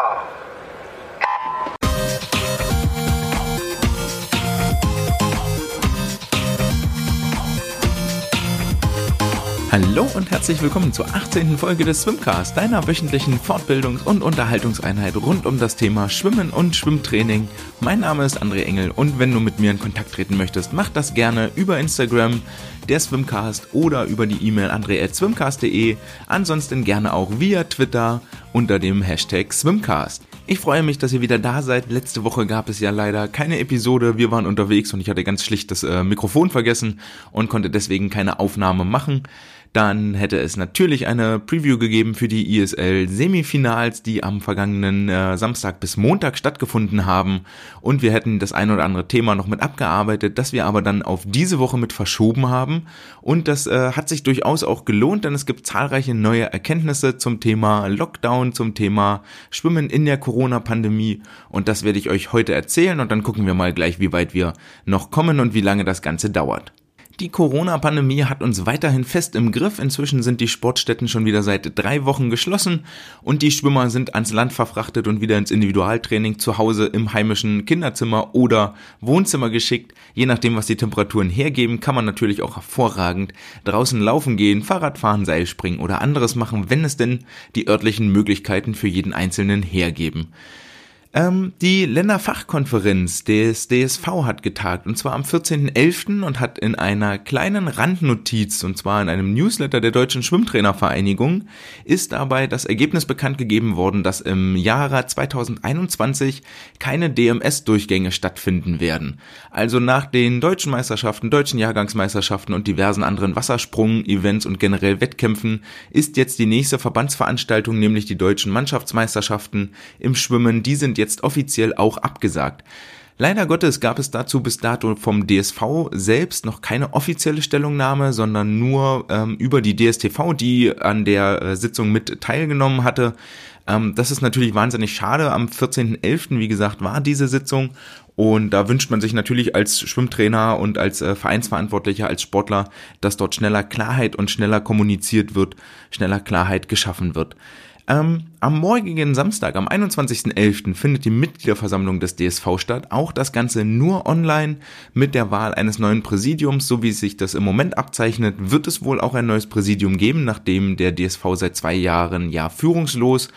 job. Hallo und herzlich willkommen zur 18. Folge des Swimcast, deiner wöchentlichen Fortbildungs- und Unterhaltungseinheit rund um das Thema Schwimmen und Schwimmtraining. Mein Name ist André Engel und wenn du mit mir in Kontakt treten möchtest, mach das gerne über Instagram, der Swimcast oder über die E-Mail andre.swimcast.de, ansonsten gerne auch via Twitter unter dem Hashtag Swimcast. Ich freue mich, dass ihr wieder da seid. Letzte Woche gab es ja leider keine Episode. Wir waren unterwegs und ich hatte ganz schlicht das äh, Mikrofon vergessen und konnte deswegen keine Aufnahme machen. Dann hätte es natürlich eine Preview gegeben für die ISL Semifinals, die am vergangenen äh, Samstag bis Montag stattgefunden haben. Und wir hätten das ein oder andere Thema noch mit abgearbeitet, das wir aber dann auf diese Woche mit verschoben haben. Und das äh, hat sich durchaus auch gelohnt, denn es gibt zahlreiche neue Erkenntnisse zum Thema Lockdown, zum Thema Schwimmen in der Corona-Pandemie. Und das werde ich euch heute erzählen und dann gucken wir mal gleich, wie weit wir noch kommen und wie lange das Ganze dauert. Die Corona-Pandemie hat uns weiterhin fest im Griff. Inzwischen sind die Sportstätten schon wieder seit drei Wochen geschlossen und die Schwimmer sind ans Land verfrachtet und wieder ins Individualtraining zu Hause im heimischen Kinderzimmer oder Wohnzimmer geschickt. Je nachdem, was die Temperaturen hergeben, kann man natürlich auch hervorragend draußen laufen gehen, Fahrrad fahren, Seil springen oder anderes machen, wenn es denn die örtlichen Möglichkeiten für jeden Einzelnen hergeben. Ähm, die Länderfachkonferenz des DSV hat getagt und zwar am 14.11. und hat in einer kleinen Randnotiz und zwar in einem Newsletter der Deutschen Schwimmtrainervereinigung ist dabei das Ergebnis bekannt gegeben worden, dass im Jahre 2021 keine DMS-Durchgänge stattfinden werden. Also nach den deutschen Meisterschaften, deutschen Jahrgangsmeisterschaften und diversen anderen Wassersprung-Events und generell Wettkämpfen ist jetzt die nächste Verbandsveranstaltung, nämlich die deutschen Mannschaftsmeisterschaften im Schwimmen. Die sind jetzt offiziell auch abgesagt. Leider Gottes gab es dazu bis dato vom DSV selbst noch keine offizielle Stellungnahme, sondern nur ähm, über die DSTV, die an der äh, Sitzung mit teilgenommen hatte. Ähm, das ist natürlich wahnsinnig schade. Am 14.11., wie gesagt, war diese Sitzung und da wünscht man sich natürlich als Schwimmtrainer und als äh, Vereinsverantwortlicher, als Sportler, dass dort schneller Klarheit und schneller kommuniziert wird, schneller Klarheit geschaffen wird. Ähm, am morgigen Samstag, am 21.11., findet die Mitgliederversammlung des DSV statt. Auch das Ganze nur online mit der Wahl eines neuen Präsidiums. So wie sich das im Moment abzeichnet, wird es wohl auch ein neues Präsidium geben, nachdem der DSV seit zwei Jahren ja führungslos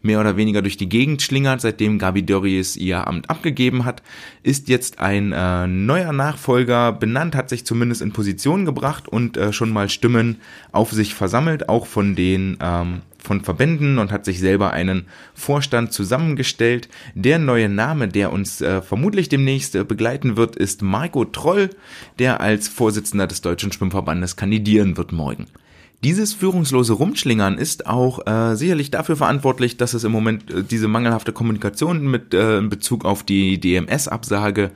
mehr oder weniger durch die Gegend schlingert, seitdem Gabi Dörries ihr Amt abgegeben hat, ist jetzt ein äh, neuer Nachfolger benannt, hat sich zumindest in Position gebracht und äh, schon mal Stimmen auf sich versammelt, auch von den ähm, von Verbänden und hat sich selber einen Vorstand zusammengestellt. Der neue Name, der uns äh, vermutlich demnächst äh, begleiten wird, ist Marco Troll, der als Vorsitzender des Deutschen Schwimmverbandes kandidieren wird morgen. Dieses führungslose Rumschlingern ist auch äh, sicherlich dafür verantwortlich, dass es im Moment äh, diese mangelhafte Kommunikation mit äh, in Bezug auf die DMS-Absage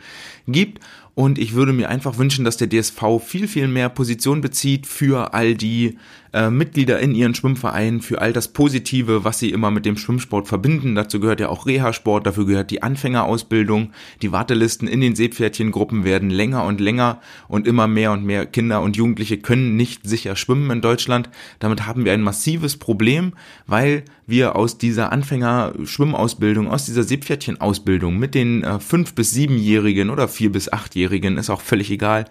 gibt und ich würde mir einfach wünschen, dass der DSV viel, viel mehr Position bezieht für all die äh, Mitglieder in ihren Schwimmvereinen, für all das Positive, was sie immer mit dem Schwimmsport verbinden. Dazu gehört ja auch Reha-Sport, dafür gehört die Anfängerausbildung. Die Wartelisten in den Seepferdchengruppen werden länger und länger und immer mehr und mehr Kinder und Jugendliche können nicht sicher schwimmen in Deutschland. Damit haben wir ein massives Problem, weil wir aus dieser Anfänger-Schwimmausbildung, aus dieser Seepferdchenausbildung mit den äh, fünf bis siebenjährigen oder vier bis achtjährigen, ist auch völlig egal.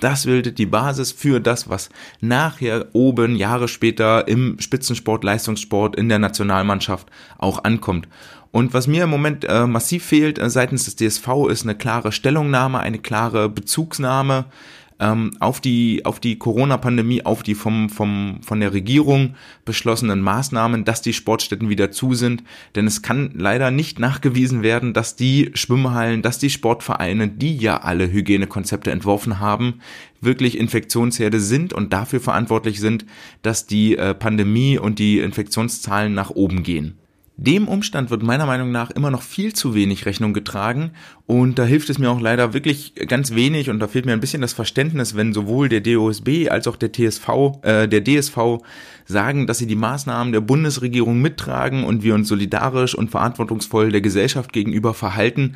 Das bildet die Basis für das, was nachher oben Jahre später im Spitzensport, Leistungssport, in der Nationalmannschaft auch ankommt. Und was mir im Moment äh, massiv fehlt äh, seitens des DSV ist eine klare Stellungnahme, eine klare Bezugsnahme ähm, auf die, auf die Corona-Pandemie, auf die vom, vom, von der Regierung beschlossenen Maßnahmen, dass die Sportstätten wieder zu sind. Denn es kann leider nicht nachgewiesen werden, dass die Schwimmhallen, dass die Sportvereine, die ja alle Hygienekonzepte entworfen haben, wirklich Infektionsherde sind und dafür verantwortlich sind, dass die äh, Pandemie und die Infektionszahlen nach oben gehen. Dem Umstand wird meiner Meinung nach immer noch viel zu wenig Rechnung getragen und da hilft es mir auch leider wirklich ganz wenig und da fehlt mir ein bisschen das Verständnis, wenn sowohl der DOSB als auch der TSV, äh, der DSV sagen, dass sie die Maßnahmen der Bundesregierung mittragen und wir uns solidarisch und verantwortungsvoll der Gesellschaft gegenüber verhalten.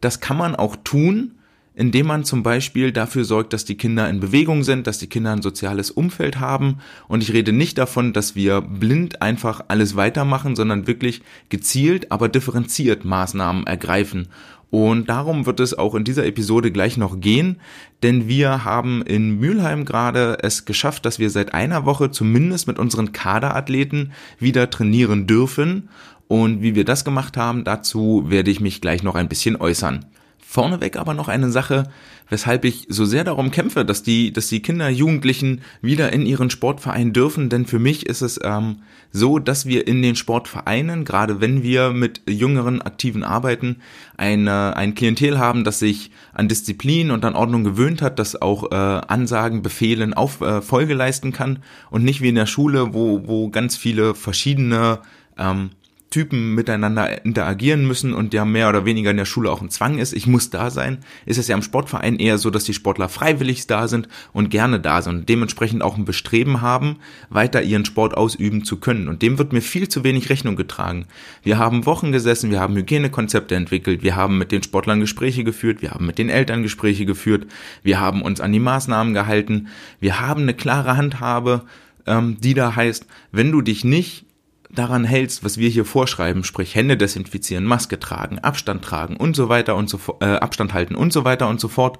Das kann man auch tun, indem man zum Beispiel dafür sorgt, dass die Kinder in Bewegung sind, dass die Kinder ein soziales Umfeld haben. Und ich rede nicht davon, dass wir blind einfach alles weitermachen, sondern wirklich gezielt, aber differenziert Maßnahmen ergreifen. Und darum wird es auch in dieser Episode gleich noch gehen, denn wir haben in Mülheim gerade es geschafft, dass wir seit einer Woche zumindest mit unseren Kaderathleten wieder trainieren dürfen. Und wie wir das gemacht haben, dazu werde ich mich gleich noch ein bisschen äußern. Vorneweg aber noch eine Sache, weshalb ich so sehr darum kämpfe, dass die, dass die Kinder, Jugendlichen wieder in ihren Sportverein dürfen. Denn für mich ist es ähm, so, dass wir in den Sportvereinen, gerade wenn wir mit jüngeren Aktiven arbeiten, eine, ein Klientel haben, das sich an Disziplin und an Ordnung gewöhnt hat, das auch äh, Ansagen, Befehlen auf äh, Folge leisten kann und nicht wie in der Schule, wo, wo ganz viele verschiedene ähm, Typen miteinander interagieren müssen und ja mehr oder weniger in der Schule auch ein Zwang ist, ich muss da sein, ist es ja im Sportverein eher so, dass die Sportler freiwillig da sind und gerne da sind und dementsprechend auch ein Bestreben haben, weiter ihren Sport ausüben zu können. Und dem wird mir viel zu wenig Rechnung getragen. Wir haben Wochen gesessen, wir haben Hygienekonzepte entwickelt, wir haben mit den Sportlern Gespräche geführt, wir haben mit den Eltern Gespräche geführt, wir haben uns an die Maßnahmen gehalten, wir haben eine klare Handhabe, ähm, die da heißt, wenn du dich nicht daran hältst, was wir hier vorschreiben, sprich Hände desinfizieren, Maske tragen, Abstand tragen und so weiter und so äh, Abstand halten und so weiter und so fort,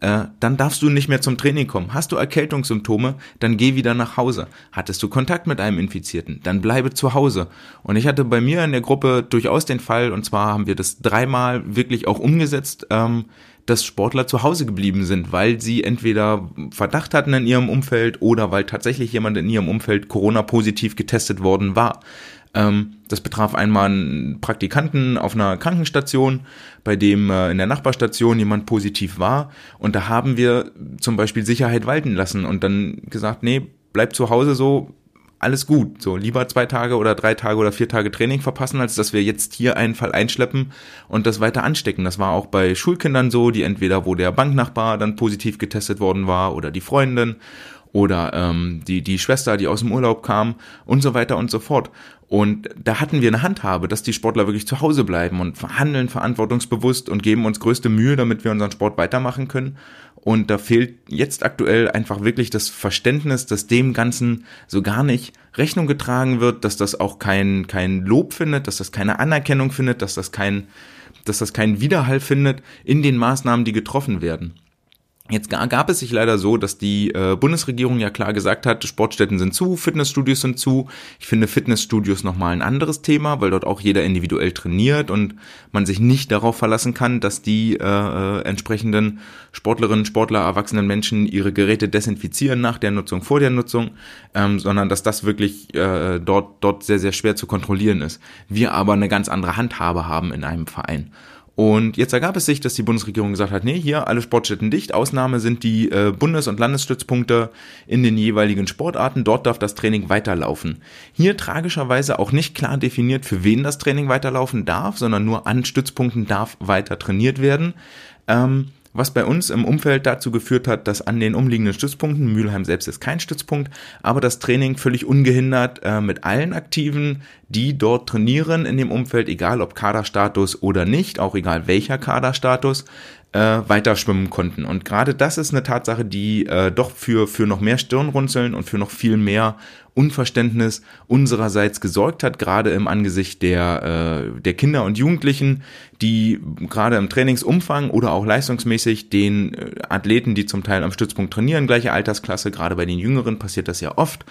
äh, dann darfst du nicht mehr zum Training kommen. Hast du Erkältungssymptome, dann geh wieder nach Hause. Hattest du Kontakt mit einem Infizierten, dann bleibe zu Hause. Und ich hatte bei mir in der Gruppe durchaus den Fall, und zwar haben wir das dreimal wirklich auch umgesetzt, ähm, dass Sportler zu Hause geblieben sind, weil sie entweder Verdacht hatten in ihrem Umfeld oder weil tatsächlich jemand in ihrem Umfeld Corona-positiv getestet worden war. Ähm, das betraf einmal einen Praktikanten auf einer Krankenstation, bei dem äh, in der Nachbarstation jemand positiv war. Und da haben wir zum Beispiel Sicherheit walten lassen und dann gesagt, nee, bleib zu Hause so, alles gut. So, lieber zwei Tage oder drei Tage oder vier Tage Training verpassen, als dass wir jetzt hier einen Fall einschleppen und das weiter anstecken. Das war auch bei Schulkindern so, die entweder, wo der Banknachbar dann positiv getestet worden war oder die Freundin oder ähm, die, die Schwester, die aus dem Urlaub kam und so weiter und so fort. Und da hatten wir eine Handhabe, dass die Sportler wirklich zu Hause bleiben und verhandeln verantwortungsbewusst und geben uns größte Mühe, damit wir unseren Sport weitermachen können. Und da fehlt jetzt aktuell einfach wirklich das Verständnis, dass dem Ganzen so gar nicht Rechnung getragen wird, dass das auch kein, kein Lob findet, dass das keine Anerkennung findet, dass das kein, dass das keinen Widerhall findet in den Maßnahmen, die getroffen werden. Jetzt gab es sich leider so, dass die äh, Bundesregierung ja klar gesagt hat, Sportstätten sind zu, Fitnessstudios sind zu. Ich finde Fitnessstudios nochmal ein anderes Thema, weil dort auch jeder individuell trainiert und man sich nicht darauf verlassen kann, dass die äh, äh, entsprechenden Sportlerinnen, Sportler, erwachsenen Menschen ihre Geräte desinfizieren nach der Nutzung, vor der Nutzung, ähm, sondern dass das wirklich äh, dort, dort sehr, sehr schwer zu kontrollieren ist. Wir aber eine ganz andere Handhabe haben in einem Verein. Und jetzt ergab es sich, dass die Bundesregierung gesagt hat, nee, hier alle Sportstätten dicht. Ausnahme sind die äh, Bundes- und Landesstützpunkte in den jeweiligen Sportarten. Dort darf das Training weiterlaufen. Hier tragischerweise auch nicht klar definiert, für wen das Training weiterlaufen darf, sondern nur an Stützpunkten darf weiter trainiert werden. Ähm, was bei uns im Umfeld dazu geführt hat, dass an den umliegenden Stützpunkten, Mülheim selbst ist kein Stützpunkt, aber das Training völlig ungehindert äh, mit allen Aktiven, die dort trainieren in dem Umfeld, egal ob Kaderstatus oder nicht, auch egal welcher Kaderstatus, äh, weiter schwimmen konnten. Und gerade das ist eine Tatsache, die äh, doch für, für noch mehr Stirnrunzeln und für noch viel mehr Unverständnis unsererseits gesorgt hat, gerade im Angesicht der, äh, der Kinder und Jugendlichen, die gerade im Trainingsumfang oder auch leistungsmäßig den äh, Athleten, die zum Teil am Stützpunkt trainieren, gleiche Altersklasse, gerade bei den Jüngeren passiert das ja oft,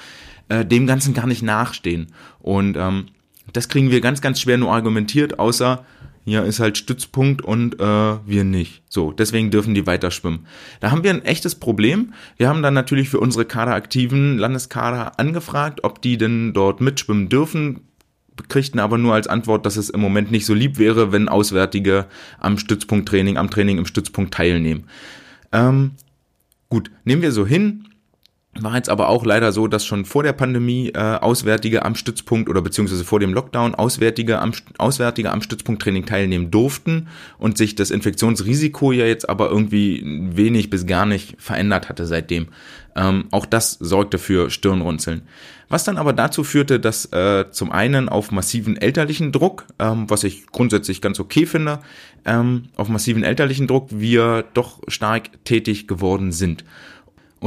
äh, dem Ganzen gar nicht nachstehen. Und ähm, das kriegen wir ganz, ganz schwer nur argumentiert, außer hier ist halt Stützpunkt und äh, wir nicht. So, deswegen dürfen die weiter schwimmen. Da haben wir ein echtes Problem. Wir haben dann natürlich für unsere kaderaktiven Landeskader angefragt, ob die denn dort mitschwimmen dürfen kriegten aber nur als Antwort, dass es im Moment nicht so lieb wäre, wenn Auswärtige am Stützpunkttraining, am Training im Stützpunkt teilnehmen. Ähm, gut, nehmen wir so hin. War jetzt aber auch leider so, dass schon vor der Pandemie äh, Auswärtige am Stützpunkt oder beziehungsweise vor dem Lockdown Auswärtige am, Auswärtige am Stützpunkttraining teilnehmen durften und sich das Infektionsrisiko ja jetzt aber irgendwie wenig bis gar nicht verändert hatte seitdem. Ähm, auch das sorgte für Stirnrunzeln. Was dann aber dazu führte, dass äh, zum einen auf massiven elterlichen Druck, ähm, was ich grundsätzlich ganz okay finde, ähm, auf massiven elterlichen Druck wir doch stark tätig geworden sind.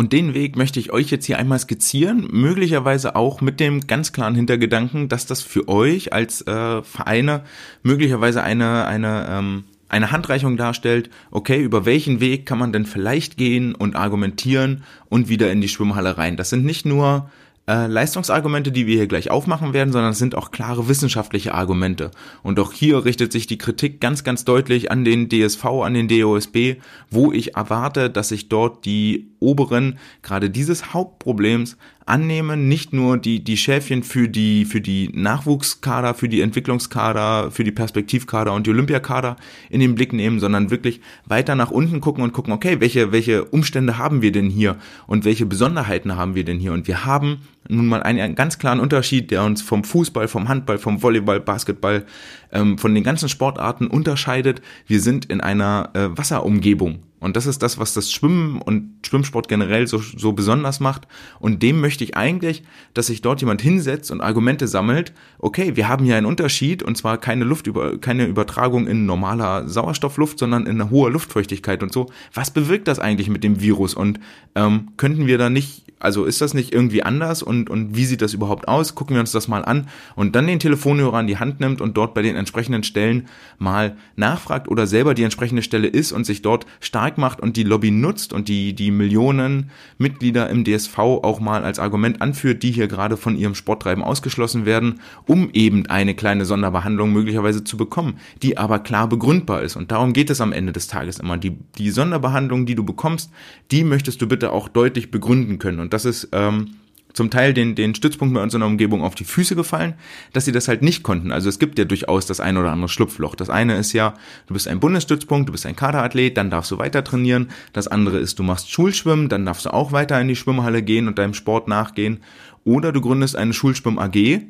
Und den Weg möchte ich euch jetzt hier einmal skizzieren, möglicherweise auch mit dem ganz klaren Hintergedanken, dass das für euch als äh, Vereine möglicherweise eine, eine, ähm, eine Handreichung darstellt, okay, über welchen Weg kann man denn vielleicht gehen und argumentieren und wieder in die Schwimmhalle rein. Das sind nicht nur äh, Leistungsargumente, die wir hier gleich aufmachen werden, sondern es sind auch klare wissenschaftliche Argumente. Und auch hier richtet sich die Kritik ganz, ganz deutlich an den DSV, an den DOSB, wo ich erwarte, dass sich dort die Oberen gerade dieses Hauptproblems annehmen, nicht nur die, die Schäfchen für die, für die Nachwuchskader, für die Entwicklungskader, für die Perspektivkader und die Olympiakader in den Blick nehmen, sondern wirklich weiter nach unten gucken und gucken, okay, welche, welche Umstände haben wir denn hier und welche Besonderheiten haben wir denn hier? Und wir haben nun mal einen, einen ganz klaren Unterschied, der uns vom Fußball, vom Handball, vom Volleyball, Basketball, ähm, von den ganzen Sportarten unterscheidet. Wir sind in einer äh, Wasserumgebung. Und das ist das, was das Schwimmen und Schwimmsport generell so, so besonders macht. Und dem möchte ich eigentlich, dass sich dort jemand hinsetzt und Argumente sammelt. Okay, wir haben hier einen Unterschied und zwar keine Luft über, keine Übertragung in normaler Sauerstoffluft, sondern in hoher Luftfeuchtigkeit und so. Was bewirkt das eigentlich mit dem Virus? Und ähm, könnten wir da nicht also ist das nicht irgendwie anders und, und wie sieht das überhaupt aus? Gucken wir uns das mal an und dann den Telefonhörer an die Hand nimmt und dort bei den entsprechenden Stellen mal nachfragt oder selber die entsprechende Stelle ist und sich dort stark macht und die Lobby nutzt und die, die Millionen Mitglieder im DSV auch mal als Argument anführt, die hier gerade von ihrem Sporttreiben ausgeschlossen werden, um eben eine kleine Sonderbehandlung möglicherweise zu bekommen, die aber klar begründbar ist. Und darum geht es am Ende des Tages immer. Die, die Sonderbehandlung, die du bekommst, die möchtest du bitte auch deutlich begründen können. Und und das ist ähm, zum Teil den, den Stützpunkten bei uns in der Umgebung auf die Füße gefallen, dass sie das halt nicht konnten. Also es gibt ja durchaus das ein oder andere Schlupfloch. Das eine ist ja, du bist ein Bundesstützpunkt, du bist ein Kaderathlet, dann darfst du weiter trainieren. Das andere ist, du machst Schulschwimmen, dann darfst du auch weiter in die Schwimmhalle gehen und deinem Sport nachgehen. Oder du gründest eine Schulschwimm AG,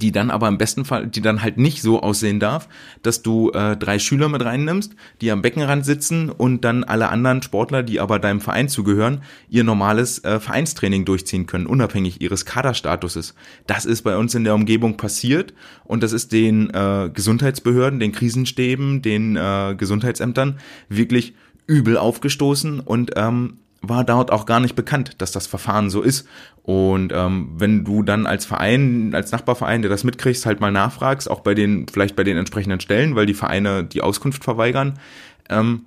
die dann aber im besten Fall, die dann halt nicht so aussehen darf, dass du äh, drei Schüler mit reinnimmst, die am Beckenrand sitzen und dann alle anderen Sportler, die aber deinem Verein zugehören, ihr normales äh, Vereinstraining durchziehen können, unabhängig ihres Kaderstatuses. Das ist bei uns in der Umgebung passiert und das ist den äh, Gesundheitsbehörden, den Krisenstäben, den äh, Gesundheitsämtern wirklich übel aufgestoßen und ähm, war dort auch gar nicht bekannt, dass das Verfahren so ist. Und ähm, wenn du dann als Verein, als Nachbarverein, der das mitkriegst, halt mal nachfragst, auch bei den, vielleicht bei den entsprechenden Stellen, weil die Vereine die Auskunft verweigern, ähm,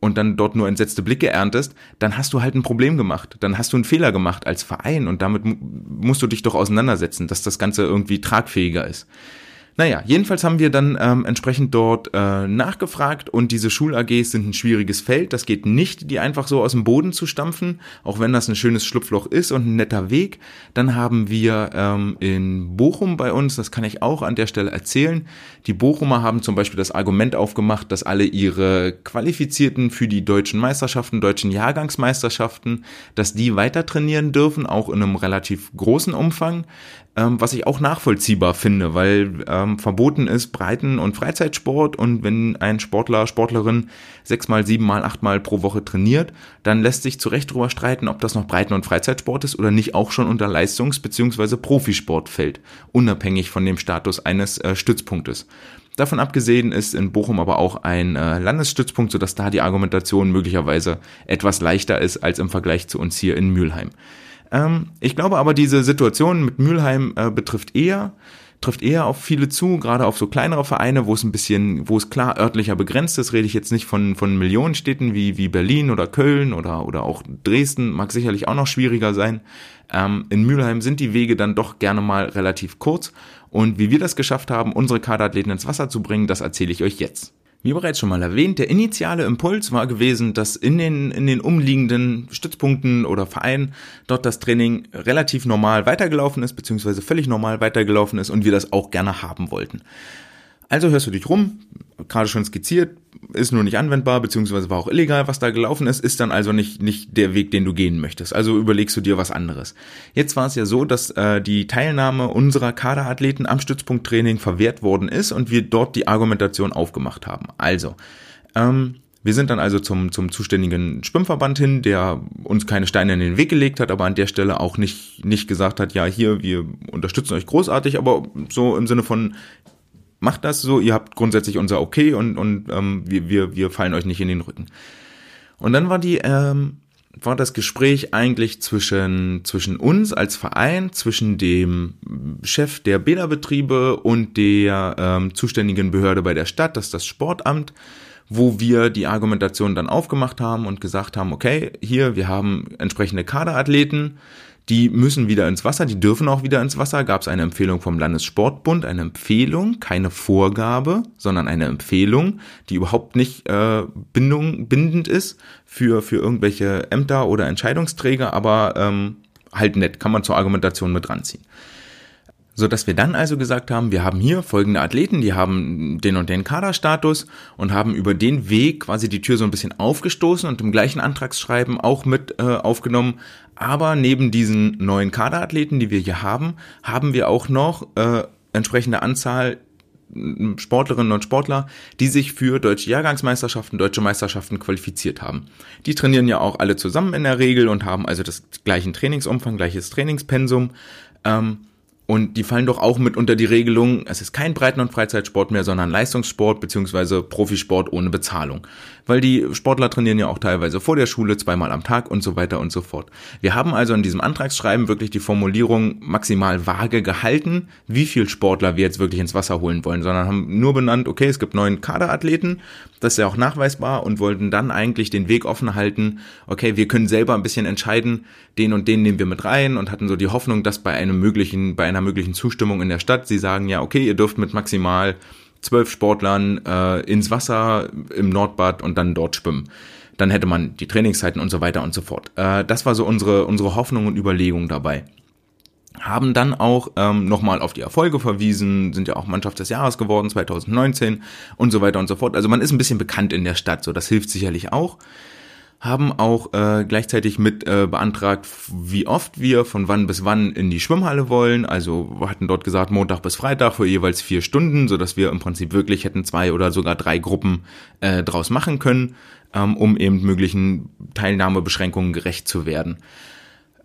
und dann dort nur entsetzte Blicke erntest, dann hast du halt ein Problem gemacht. Dann hast du einen Fehler gemacht als Verein und damit musst du dich doch auseinandersetzen, dass das Ganze irgendwie tragfähiger ist. Naja, jedenfalls haben wir dann ähm, entsprechend dort äh, nachgefragt und diese Schul-AGs sind ein schwieriges Feld. Das geht nicht, die einfach so aus dem Boden zu stampfen, auch wenn das ein schönes Schlupfloch ist und ein netter Weg. Dann haben wir ähm, in Bochum bei uns, das kann ich auch an der Stelle erzählen, die Bochumer haben zum Beispiel das Argument aufgemacht, dass alle ihre Qualifizierten für die deutschen Meisterschaften, deutschen Jahrgangsmeisterschaften, dass die weiter trainieren dürfen, auch in einem relativ großen Umfang ähm, was ich auch nachvollziehbar finde, weil ähm, verboten ist Breiten- und Freizeitsport und wenn ein Sportler, Sportlerin sechsmal, siebenmal, achtmal pro Woche trainiert, dann lässt sich zu Recht darüber streiten, ob das noch Breiten- und Freizeitsport ist oder nicht auch schon unter Leistungs- bzw. Profisport fällt, unabhängig von dem Status eines äh, Stützpunktes. Davon abgesehen ist in Bochum aber auch ein äh, Landesstützpunkt, sodass da die Argumentation möglicherweise etwas leichter ist als im Vergleich zu uns hier in Mülheim. Ähm, ich glaube aber, diese Situation mit Mülheim äh, betrifft eher trifft eher auf viele zu, gerade auf so kleinere Vereine, wo es ein bisschen, wo es klar örtlicher begrenzt ist, rede ich jetzt nicht von, von Millionenstädten wie, wie Berlin oder Köln oder, oder auch Dresden, mag sicherlich auch noch schwieriger sein. Ähm, in Mülheim sind die Wege dann doch gerne mal relativ kurz und wie wir das geschafft haben, unsere Kaderathleten ins Wasser zu bringen, das erzähle ich euch jetzt. Wie bereits schon mal erwähnt, der initiale Impuls war gewesen, dass in den, in den umliegenden Stützpunkten oder Vereinen dort das Training relativ normal weitergelaufen ist, beziehungsweise völlig normal weitergelaufen ist und wir das auch gerne haben wollten. Also hörst du dich rum, gerade schon skizziert, ist nur nicht anwendbar, beziehungsweise war auch illegal, was da gelaufen ist, ist dann also nicht, nicht der Weg, den du gehen möchtest. Also überlegst du dir was anderes. Jetzt war es ja so, dass äh, die Teilnahme unserer Kaderathleten am Stützpunkttraining verwehrt worden ist und wir dort die Argumentation aufgemacht haben. Also, ähm, wir sind dann also zum, zum zuständigen Schwimmverband hin, der uns keine Steine in den Weg gelegt hat, aber an der Stelle auch nicht, nicht gesagt hat, ja, hier, wir unterstützen euch großartig, aber so im Sinne von, macht das so, ihr habt grundsätzlich unser Okay und, und ähm, wir, wir, wir fallen euch nicht in den Rücken. Und dann war die, ähm, war das Gespräch eigentlich zwischen, zwischen uns als Verein, zwischen dem Chef der Bäderbetriebe und der ähm, zuständigen Behörde bei der Stadt, das ist das Sportamt, wo wir die Argumentation dann aufgemacht haben und gesagt haben, okay, hier, wir haben entsprechende Kaderathleten, die müssen wieder ins Wasser, die dürfen auch wieder ins Wasser. Gab es eine Empfehlung vom Landessportbund, eine Empfehlung, keine Vorgabe, sondern eine Empfehlung, die überhaupt nicht äh, Bindung, bindend ist für, für irgendwelche Ämter oder Entscheidungsträger, aber ähm, halt nett, kann man zur Argumentation mit ranziehen so dass wir dann also gesagt haben, wir haben hier folgende Athleten, die haben den und den Kaderstatus und haben über den Weg quasi die Tür so ein bisschen aufgestoßen und im gleichen Antragsschreiben auch mit äh, aufgenommen. Aber neben diesen neuen Kaderathleten, die wir hier haben, haben wir auch noch äh, entsprechende Anzahl Sportlerinnen und Sportler, die sich für deutsche Jahrgangsmeisterschaften, deutsche Meisterschaften qualifiziert haben. Die trainieren ja auch alle zusammen in der Regel und haben also das gleichen Trainingsumfang, gleiches Trainingspensum. Ähm, und die fallen doch auch mit unter die Regelung, es ist kein Breiten- und Freizeitsport mehr, sondern Leistungssport beziehungsweise Profisport ohne Bezahlung. Weil die Sportler trainieren ja auch teilweise vor der Schule, zweimal am Tag und so weiter und so fort. Wir haben also in diesem Antragsschreiben wirklich die Formulierung maximal vage gehalten, wie viel Sportler wir jetzt wirklich ins Wasser holen wollen, sondern haben nur benannt, okay, es gibt neun Kaderathleten, das ist ja auch nachweisbar und wollten dann eigentlich den Weg offen halten, okay, wir können selber ein bisschen entscheiden, den und den nehmen wir mit rein und hatten so die Hoffnung, dass bei einem möglichen, bei einer einer möglichen Zustimmung in der Stadt. Sie sagen ja, okay, ihr dürft mit maximal zwölf Sportlern äh, ins Wasser im Nordbad und dann dort schwimmen. Dann hätte man die Trainingszeiten und so weiter und so fort. Äh, das war so unsere, unsere Hoffnung und Überlegung dabei. Haben dann auch ähm, nochmal auf die Erfolge verwiesen, sind ja auch Mannschaft des Jahres geworden 2019 und so weiter und so fort. Also man ist ein bisschen bekannt in der Stadt, so das hilft sicherlich auch haben auch äh, gleichzeitig mit äh, beantragt, wie oft wir von wann bis wann in die Schwimmhalle wollen. Also hatten dort gesagt Montag bis Freitag für jeweils vier Stunden, so dass wir im Prinzip wirklich hätten zwei oder sogar drei Gruppen äh, draus machen können, ähm, um eben möglichen Teilnahmebeschränkungen gerecht zu werden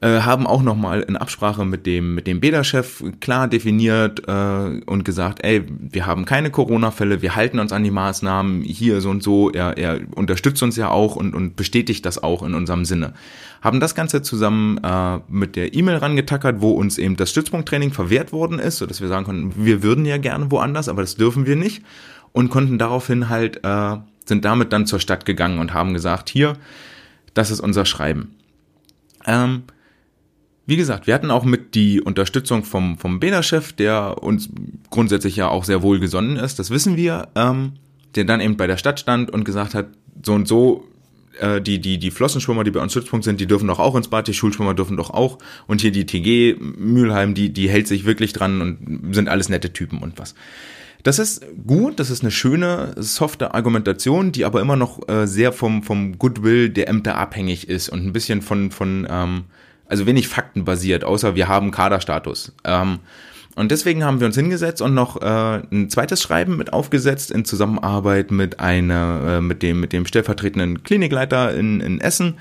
äh, haben auch nochmal in Absprache mit dem, mit dem Bäderchef klar definiert äh, und gesagt, ey, wir haben keine Corona-Fälle, wir halten uns an die Maßnahmen hier so und so, er, er unterstützt uns ja auch und, und bestätigt das auch in unserem Sinne. Haben das Ganze zusammen äh, mit der E-Mail rangetackert, wo uns eben das Stützpunkttraining verwehrt worden ist, sodass wir sagen konnten, wir würden ja gerne woanders, aber das dürfen wir nicht und konnten daraufhin halt, äh, sind damit dann zur Stadt gegangen und haben gesagt, hier, das ist unser Schreiben. Ähm, wie gesagt, wir hatten auch mit die Unterstützung vom, vom Bäderchef, der uns grundsätzlich ja auch sehr wohlgesonnen ist, das wissen wir, ähm, der dann eben bei der Stadt stand und gesagt hat, so und so, äh, die, die, die Flossenschwimmer, die bei uns Stützpunkt sind, die dürfen doch auch ins Bad, die Schulschwimmer dürfen doch auch. Und hier die TG Mülheim, die, die hält sich wirklich dran und sind alles nette Typen und was. Das ist gut, das ist eine schöne, softe Argumentation, die aber immer noch äh, sehr vom, vom Goodwill der Ämter abhängig ist und ein bisschen von, von ähm, also wenig faktenbasiert, außer wir haben Kaderstatus. Ähm, und deswegen haben wir uns hingesetzt und noch äh, ein zweites Schreiben mit aufgesetzt in Zusammenarbeit mit einer, äh, mit dem, mit dem stellvertretenden Klinikleiter in, in Essen,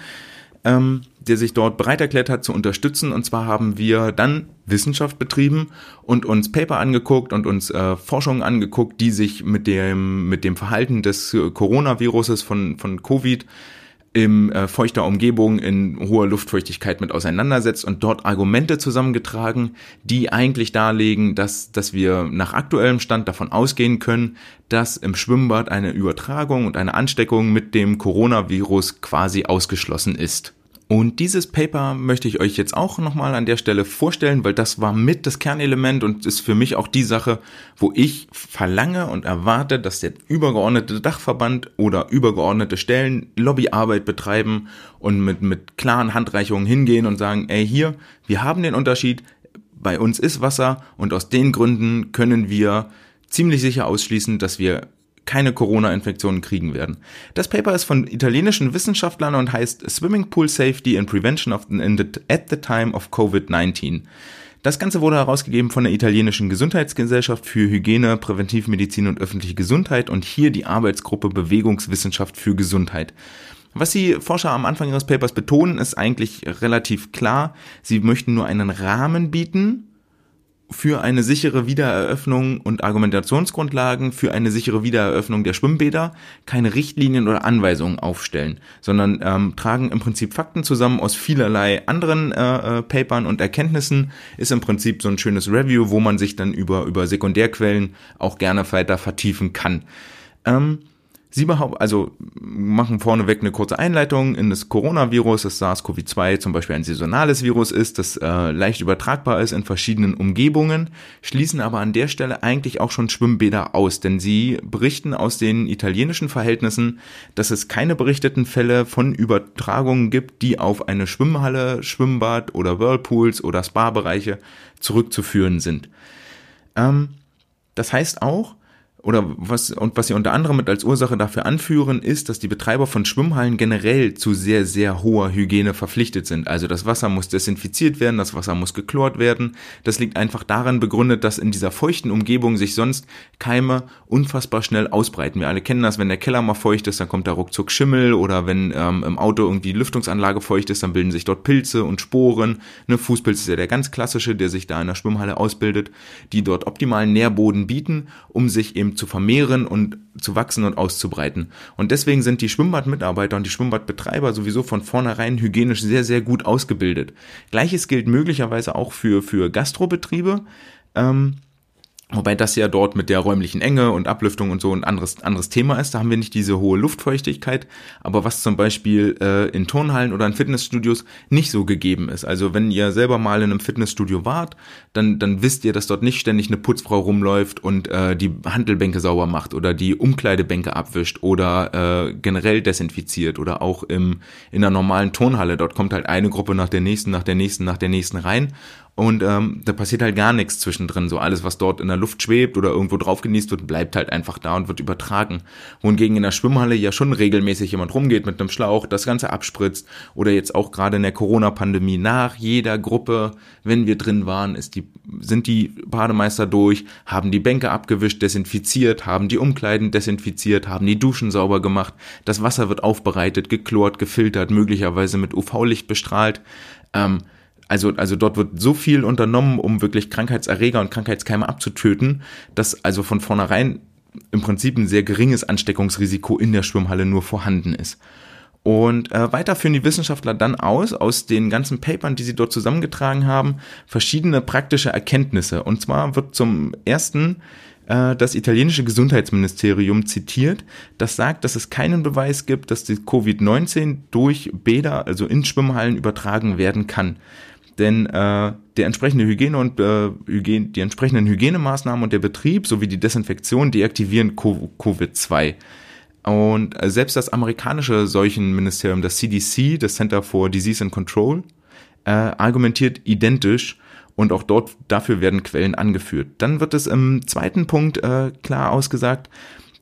ähm, der sich dort bereit erklärt hat zu unterstützen. Und zwar haben wir dann Wissenschaft betrieben und uns Paper angeguckt und uns äh, Forschungen angeguckt, die sich mit dem, mit dem Verhalten des Coronaviruses von, von Covid im äh, feuchter Umgebung in hoher Luftfeuchtigkeit mit auseinandersetzt und dort Argumente zusammengetragen, die eigentlich darlegen, dass, dass wir nach aktuellem Stand davon ausgehen können, dass im Schwimmbad eine Übertragung und eine Ansteckung mit dem Coronavirus quasi ausgeschlossen ist. Und dieses Paper möchte ich euch jetzt auch nochmal an der Stelle vorstellen, weil das war mit das Kernelement und ist für mich auch die Sache, wo ich verlange und erwarte, dass der übergeordnete Dachverband oder übergeordnete Stellen Lobbyarbeit betreiben und mit, mit klaren Handreichungen hingehen und sagen, ey, hier, wir haben den Unterschied, bei uns ist Wasser und aus den Gründen können wir ziemlich sicher ausschließen, dass wir keine Corona-Infektionen kriegen werden. Das Paper ist von italienischen Wissenschaftlern und heißt Swimming Pool Safety and Prevention of the, at the Time of COVID-19. Das Ganze wurde herausgegeben von der italienischen Gesundheitsgesellschaft für Hygiene, Präventivmedizin und öffentliche Gesundheit und hier die Arbeitsgruppe Bewegungswissenschaft für Gesundheit. Was die Forscher am Anfang ihres Papers betonen, ist eigentlich relativ klar. Sie möchten nur einen Rahmen bieten, für eine sichere Wiedereröffnung und Argumentationsgrundlagen für eine sichere Wiedereröffnung der Schwimmbäder keine Richtlinien oder Anweisungen aufstellen, sondern ähm, tragen im Prinzip Fakten zusammen aus vielerlei anderen äh, äh, Papern und Erkenntnissen. Ist im Prinzip so ein schönes Review, wo man sich dann über, über Sekundärquellen auch gerne weiter vertiefen kann. Ähm, Sie behaupten, also machen vorneweg eine kurze Einleitung in das Coronavirus, das SARS-CoV-2 zum Beispiel ein saisonales Virus ist, das äh, leicht übertragbar ist in verschiedenen Umgebungen, schließen aber an der Stelle eigentlich auch schon Schwimmbäder aus, denn sie berichten aus den italienischen Verhältnissen, dass es keine berichteten Fälle von Übertragungen gibt, die auf eine Schwimmhalle, Schwimmbad oder Whirlpools oder Spa-Bereiche zurückzuführen sind. Ähm, das heißt auch, oder was und was sie unter anderem mit als Ursache dafür anführen, ist, dass die Betreiber von Schwimmhallen generell zu sehr sehr hoher Hygiene verpflichtet sind. Also das Wasser muss desinfiziert werden, das Wasser muss geklort werden. Das liegt einfach daran begründet, dass in dieser feuchten Umgebung sich sonst Keime unfassbar schnell ausbreiten. Wir alle kennen das, wenn der Keller mal feucht ist, dann kommt da ruckzuck Schimmel oder wenn ähm, im Auto irgendwie die Lüftungsanlage feucht ist, dann bilden sich dort Pilze und Sporen. Ne, Fußpilz ist ja der ganz klassische, der sich da in der Schwimmhalle ausbildet, die dort optimalen Nährboden bieten, um sich eben zu vermehren und zu wachsen und auszubreiten. Und deswegen sind die Schwimmbadmitarbeiter und die Schwimmbadbetreiber sowieso von vornherein hygienisch sehr, sehr gut ausgebildet. Gleiches gilt möglicherweise auch für, für Gastrobetriebe. Ähm, Wobei das ja dort mit der räumlichen Enge und Ablüftung und so ein anderes, anderes Thema ist. Da haben wir nicht diese hohe Luftfeuchtigkeit. Aber was zum Beispiel äh, in Turnhallen oder in Fitnessstudios nicht so gegeben ist. Also wenn ihr selber mal in einem Fitnessstudio wart, dann, dann wisst ihr, dass dort nicht ständig eine Putzfrau rumläuft und äh, die Handelbänke sauber macht oder die Umkleidebänke abwischt oder äh, generell desinfiziert oder auch im, in der normalen Turnhalle. Dort kommt halt eine Gruppe nach der nächsten, nach der nächsten, nach der nächsten rein und ähm, da passiert halt gar nichts zwischendrin. So alles, was dort in der Luft schwebt oder irgendwo drauf genießt wird, bleibt halt einfach da und wird übertragen. Wohingegen in der Schwimmhalle ja schon regelmäßig jemand rumgeht mit einem Schlauch, das Ganze abspritzt. Oder jetzt auch gerade in der Corona-Pandemie nach jeder Gruppe, wenn wir drin waren, ist die, sind die Bademeister durch, haben die Bänke abgewischt, desinfiziert, haben die Umkleiden desinfiziert, haben die Duschen sauber gemacht. Das Wasser wird aufbereitet, geklort, gefiltert, möglicherweise mit UV-Licht bestrahlt. Ähm, also, also dort wird so viel unternommen, um wirklich Krankheitserreger und Krankheitskeime abzutöten, dass also von vornherein im Prinzip ein sehr geringes Ansteckungsrisiko in der Schwimmhalle nur vorhanden ist. Und äh, weiter führen die Wissenschaftler dann aus, aus den ganzen Papern, die sie dort zusammengetragen haben, verschiedene praktische Erkenntnisse. Und zwar wird zum ersten äh, das italienische Gesundheitsministerium zitiert, das sagt, dass es keinen Beweis gibt, dass die Covid-19 durch Bäder, also in Schwimmhallen, übertragen werden kann denn äh, der entsprechende Hygiene und äh, Hygiene, die entsprechenden Hygienemaßnahmen und der Betrieb sowie die Desinfektion deaktivieren Covid-2. Und äh, selbst das amerikanische Seuchenministerium, das CDC, das Center for Disease and Control, äh, argumentiert identisch und auch dort dafür werden Quellen angeführt. Dann wird es im zweiten Punkt äh, klar ausgesagt,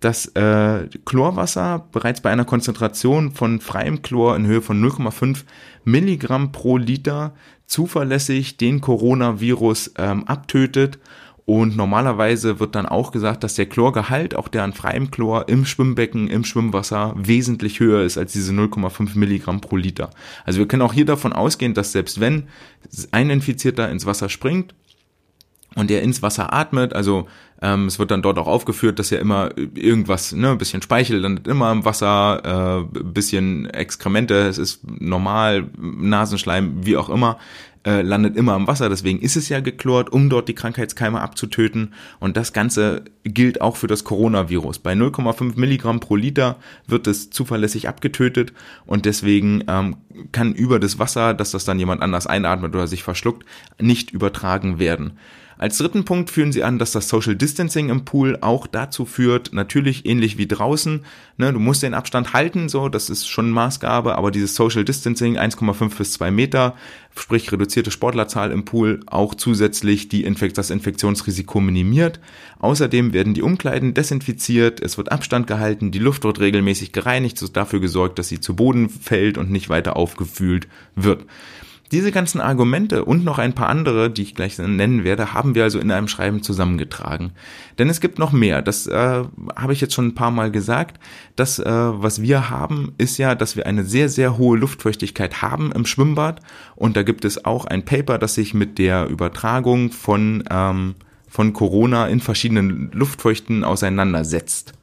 dass äh, Chlorwasser bereits bei einer Konzentration von freiem Chlor in Höhe von 0,5 Milligramm pro Liter zuverlässig den Coronavirus ähm, abtötet. Und normalerweise wird dann auch gesagt, dass der Chlorgehalt, auch der an freiem Chlor im Schwimmbecken, im Schwimmwasser wesentlich höher ist als diese 0,5 Milligramm pro Liter. Also wir können auch hier davon ausgehen, dass selbst wenn ein Infizierter ins Wasser springt, und der ins Wasser atmet, also ähm, es wird dann dort auch aufgeführt, dass ja immer irgendwas, ne, ein bisschen Speichel landet immer im Wasser, äh, bisschen Exkremente, es ist normal, Nasenschleim, wie auch immer, äh, landet immer im Wasser, deswegen ist es ja geklort, um dort die Krankheitskeime abzutöten. Und das Ganze gilt auch für das Coronavirus. Bei 0,5 Milligramm pro Liter wird es zuverlässig abgetötet und deswegen ähm, kann über das Wasser, dass das dann jemand anders einatmet oder sich verschluckt, nicht übertragen werden. Als dritten Punkt führen sie an, dass das Social Distancing im Pool auch dazu führt, natürlich ähnlich wie draußen, ne, du musst den Abstand halten, so, das ist schon Maßgabe, aber dieses Social Distancing 1,5 bis 2 Meter, sprich reduzierte Sportlerzahl im Pool, auch zusätzlich die Infekt das Infektionsrisiko minimiert. Außerdem werden die Umkleiden desinfiziert, es wird Abstand gehalten, die Luft wird regelmäßig gereinigt, so dafür gesorgt, dass sie zu Boden fällt und nicht weiter aufgefühlt wird. Diese ganzen Argumente und noch ein paar andere, die ich gleich nennen werde, haben wir also in einem Schreiben zusammengetragen. Denn es gibt noch mehr. Das äh, habe ich jetzt schon ein paar Mal gesagt. Das, äh, was wir haben, ist ja, dass wir eine sehr, sehr hohe Luftfeuchtigkeit haben im Schwimmbad. Und da gibt es auch ein Paper, das sich mit der Übertragung von, ähm, von Corona in verschiedenen Luftfeuchten auseinandersetzt.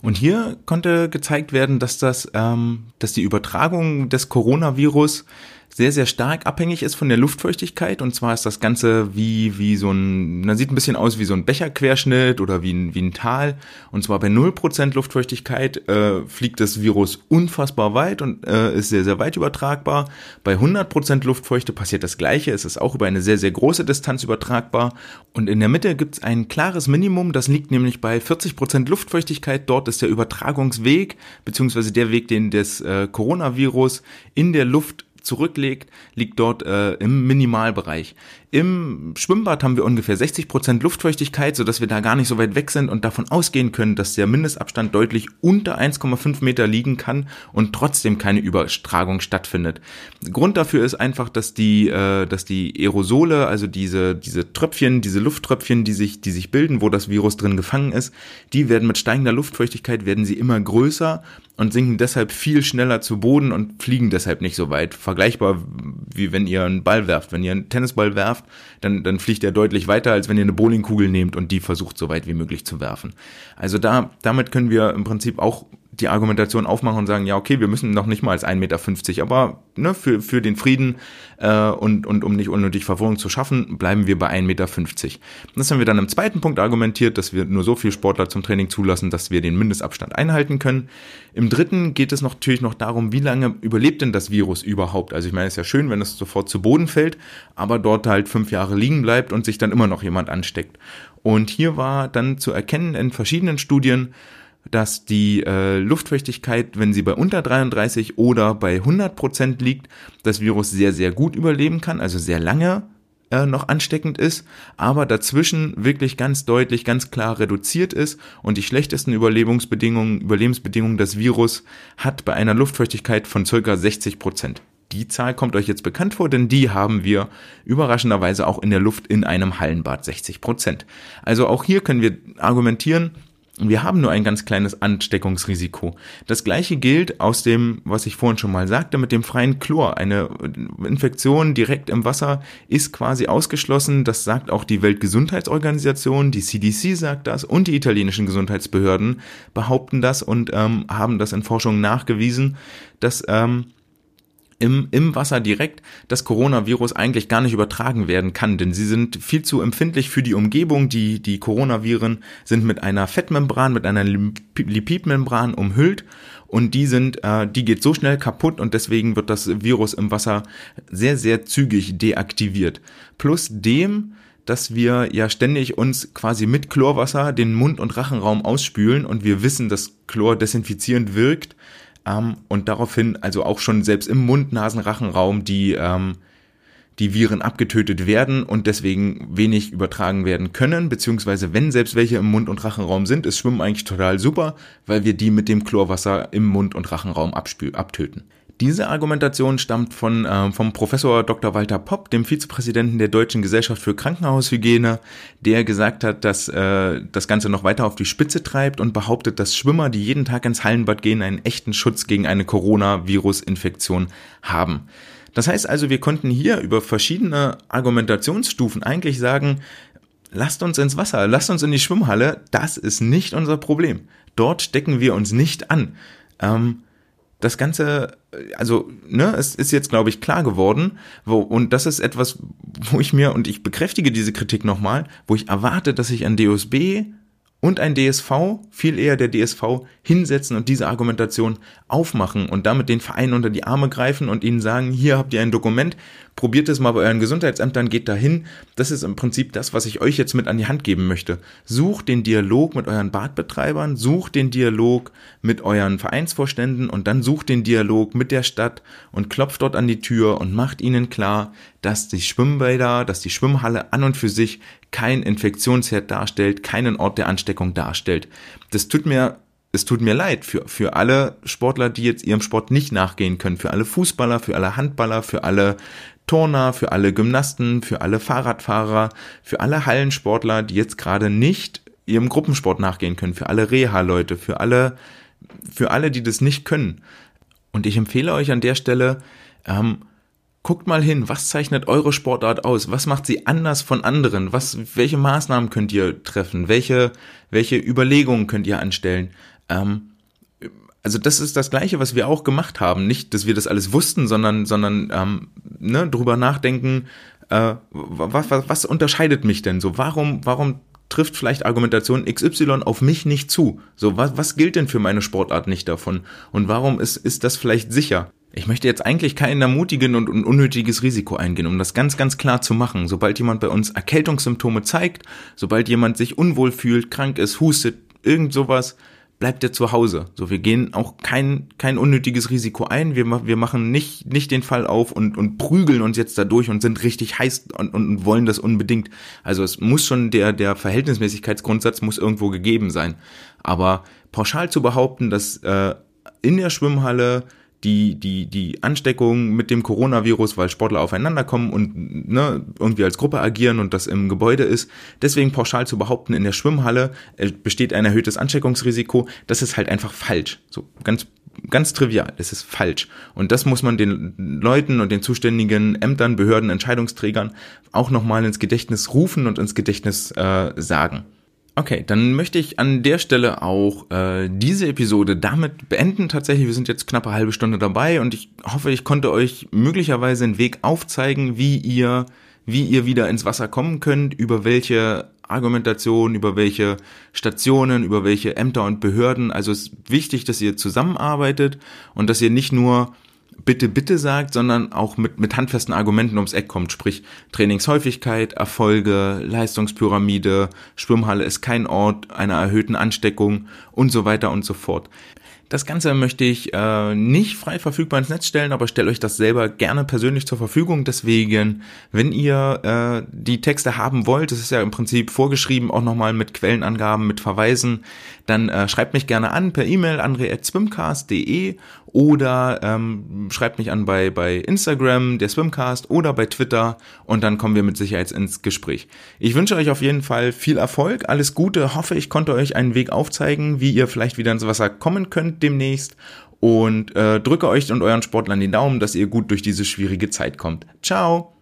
Und hier konnte gezeigt werden, dass das, ähm, dass die Übertragung des Coronavirus sehr, sehr stark abhängig ist von der Luftfeuchtigkeit. Und zwar ist das Ganze wie, wie so ein, na, sieht ein bisschen aus wie so ein Becherquerschnitt oder wie ein, wie ein Tal. Und zwar bei 0% Luftfeuchtigkeit äh, fliegt das Virus unfassbar weit und äh, ist sehr, sehr weit übertragbar. Bei 100% Luftfeuchte passiert das Gleiche. Es ist auch über eine sehr, sehr große Distanz übertragbar. Und in der Mitte gibt es ein klares Minimum. Das liegt nämlich bei 40% Luftfeuchtigkeit. Dort ist der Übertragungsweg, beziehungsweise der Weg, den das äh, Coronavirus in der Luft zurücklegt, liegt dort äh, im Minimalbereich. Im Schwimmbad haben wir ungefähr 60 Prozent Luftfeuchtigkeit, sodass wir da gar nicht so weit weg sind und davon ausgehen können, dass der Mindestabstand deutlich unter 1,5 Meter liegen kann und trotzdem keine Überstrahlung stattfindet. Grund dafür ist einfach, dass die, äh, dass die Aerosole, also diese, diese Tröpfchen, diese Lufttröpfchen, die sich, die sich bilden, wo das Virus drin gefangen ist, die werden mit steigender Luftfeuchtigkeit werden sie immer größer und sinken deshalb viel schneller zu Boden und fliegen deshalb nicht so weit. Vergleichbar wie wenn ihr einen Ball werft. Wenn ihr einen Tennisball werft, dann, dann fliegt er deutlich weiter, als wenn ihr eine Bowlingkugel nehmt und die versucht so weit wie möglich zu werfen. Also da, damit können wir im Prinzip auch die Argumentation aufmachen und sagen, ja, okay, wir müssen noch nicht mal als 1,50 Meter, aber ne, für, für den Frieden äh, und, und um nicht unnötig Verwirrung zu schaffen, bleiben wir bei 1,50 Meter. Das haben wir dann im zweiten Punkt argumentiert, dass wir nur so viel Sportler zum Training zulassen, dass wir den Mindestabstand einhalten können. Im dritten geht es natürlich noch darum, wie lange überlebt denn das Virus überhaupt? Also ich meine, es ist ja schön, wenn es sofort zu Boden fällt, aber dort halt fünf Jahre liegen bleibt und sich dann immer noch jemand ansteckt. Und hier war dann zu erkennen in verschiedenen Studien, dass die äh, Luftfeuchtigkeit, wenn sie bei unter 33 oder bei 100 Prozent liegt, das Virus sehr, sehr gut überleben kann, also sehr lange äh, noch ansteckend ist, aber dazwischen wirklich ganz deutlich, ganz klar reduziert ist und die schlechtesten Überlebensbedingungen, Überlebensbedingungen das Virus hat bei einer Luftfeuchtigkeit von circa 60 Prozent. Die Zahl kommt euch jetzt bekannt vor, denn die haben wir überraschenderweise auch in der Luft in einem Hallenbad 60 Prozent. Also auch hier können wir argumentieren, wir haben nur ein ganz kleines Ansteckungsrisiko. Das gleiche gilt aus dem, was ich vorhin schon mal sagte, mit dem freien Chlor. Eine Infektion direkt im Wasser ist quasi ausgeschlossen. Das sagt auch die Weltgesundheitsorganisation, die CDC sagt das und die italienischen Gesundheitsbehörden behaupten das und ähm, haben das in Forschung nachgewiesen, dass ähm, im, im Wasser direkt das Coronavirus eigentlich gar nicht übertragen werden kann, denn sie sind viel zu empfindlich für die Umgebung. Die, die Coronaviren sind mit einer Fettmembran, mit einer Lipidmembran umhüllt und die sind, äh, die geht so schnell kaputt und deswegen wird das Virus im Wasser sehr, sehr zügig deaktiviert. Plus dem, dass wir ja ständig uns quasi mit Chlorwasser den Mund- und Rachenraum ausspülen und wir wissen, dass Chlor desinfizierend wirkt, ähm, und daraufhin also auch schon selbst im Mund-Nasen-Rachenraum die, ähm, die Viren abgetötet werden und deswegen wenig übertragen werden können, beziehungsweise wenn selbst welche im Mund- und Rachenraum sind, ist Schwimmen eigentlich total super, weil wir die mit dem Chlorwasser im Mund- und Rachenraum abtöten. Diese Argumentation stammt von, äh, vom Professor Dr. Walter Popp, dem Vizepräsidenten der Deutschen Gesellschaft für Krankenhaushygiene, der gesagt hat, dass äh, das Ganze noch weiter auf die Spitze treibt und behauptet, dass Schwimmer, die jeden Tag ins Hallenbad gehen, einen echten Schutz gegen eine Coronavirus-Infektion haben. Das heißt also, wir konnten hier über verschiedene Argumentationsstufen eigentlich sagen, lasst uns ins Wasser, lasst uns in die Schwimmhalle, das ist nicht unser Problem. Dort stecken wir uns nicht an. Ähm, das Ganze, also, ne, es ist jetzt, glaube ich, klar geworden, wo, und das ist etwas, wo ich mir, und ich bekräftige diese Kritik nochmal, wo ich erwarte, dass sich ein DOSB und ein DSV, viel eher der DSV, hinsetzen und diese Argumentation aufmachen und damit den Verein unter die Arme greifen und ihnen sagen, hier habt ihr ein Dokument, probiert es mal bei euren Gesundheitsämtern, geht dahin. Das ist im Prinzip das, was ich euch jetzt mit an die Hand geben möchte. Sucht den Dialog mit euren Badbetreibern, sucht den Dialog mit euren Vereinsvorständen und dann sucht den Dialog mit der Stadt und klopft dort an die Tür und macht ihnen klar, dass die Schwimmbäder, dass die Schwimmhalle an und für sich kein Infektionsherd darstellt, keinen Ort der Ansteckung darstellt. Das tut mir es tut mir leid für, für alle Sportler, die jetzt ihrem Sport nicht nachgehen können, für alle Fußballer, für alle Handballer, für alle Turner, für alle Gymnasten, für alle Fahrradfahrer, für alle Hallensportler, die jetzt gerade nicht ihrem Gruppensport nachgehen können, für alle Reha-Leute, für alle, für alle, die das nicht können. Und ich empfehle euch an der Stelle, ähm, guckt mal hin, was zeichnet eure Sportart aus? Was macht sie anders von anderen? Was, welche Maßnahmen könnt ihr treffen? Welche, welche Überlegungen könnt ihr anstellen? Ähm, also das ist das Gleiche, was wir auch gemacht haben. Nicht, dass wir das alles wussten, sondern, sondern ähm, ne, drüber nachdenken, äh, was, was, was unterscheidet mich denn so? Warum, warum trifft vielleicht Argumentation XY auf mich nicht zu? So, was, was gilt denn für meine Sportart nicht davon? Und warum ist, ist das vielleicht sicher? Ich möchte jetzt eigentlich kein ermutigen und, unnötiges Risiko eingehen, um das ganz, ganz klar zu machen. Sobald jemand bei uns Erkältungssymptome zeigt, sobald jemand sich unwohl fühlt, krank ist, hustet, irgend sowas, bleibt er zu Hause. So, wir gehen auch kein, kein unnötiges Risiko ein. Wir, wir machen nicht, nicht den Fall auf und, und prügeln uns jetzt dadurch und sind richtig heiß und, und wollen das unbedingt. Also es muss schon der, der Verhältnismäßigkeitsgrundsatz muss irgendwo gegeben sein. Aber pauschal zu behaupten, dass äh, in der Schwimmhalle die, die, die Ansteckung mit dem Coronavirus, weil Sportler aufeinander kommen und ne, irgendwie als Gruppe agieren und das im Gebäude ist. Deswegen pauschal zu behaupten, in der Schwimmhalle äh, besteht ein erhöhtes Ansteckungsrisiko, das ist halt einfach falsch. So ganz ganz trivial, das ist falsch. Und das muss man den Leuten und den zuständigen Ämtern, Behörden, Entscheidungsträgern auch nochmal ins Gedächtnis rufen und ins Gedächtnis äh, sagen. Okay, dann möchte ich an der Stelle auch äh, diese Episode damit beenden. Tatsächlich, wir sind jetzt knapp eine halbe Stunde dabei und ich hoffe, ich konnte euch möglicherweise einen Weg aufzeigen, wie ihr, wie ihr wieder ins Wasser kommen könnt, über welche Argumentation, über welche Stationen, über welche Ämter und Behörden. Also es ist wichtig, dass ihr zusammenarbeitet und dass ihr nicht nur bitte, bitte sagt, sondern auch mit, mit handfesten Argumenten ums Eck kommt. Sprich, Trainingshäufigkeit, Erfolge, Leistungspyramide, Schwimmhalle ist kein Ort einer erhöhten Ansteckung und so weiter und so fort. Das Ganze möchte ich äh, nicht frei verfügbar ins Netz stellen, aber stelle euch das selber gerne persönlich zur Verfügung. Deswegen, wenn ihr äh, die Texte haben wollt, das ist ja im Prinzip vorgeschrieben, auch nochmal mit Quellenangaben, mit Verweisen, dann äh, schreibt mich gerne an per E-Mail andre.swimcast.de oder ähm, schreibt mich an bei, bei Instagram, der Swimcast oder bei Twitter und dann kommen wir mit Sicherheit ins Gespräch. Ich wünsche euch auf jeden Fall viel Erfolg, alles Gute, hoffe ich konnte euch einen Weg aufzeigen, wie ihr vielleicht wieder ins Wasser kommen könnt demnächst und äh, drücke euch und euren Sportlern den Daumen, dass ihr gut durch diese schwierige Zeit kommt. Ciao!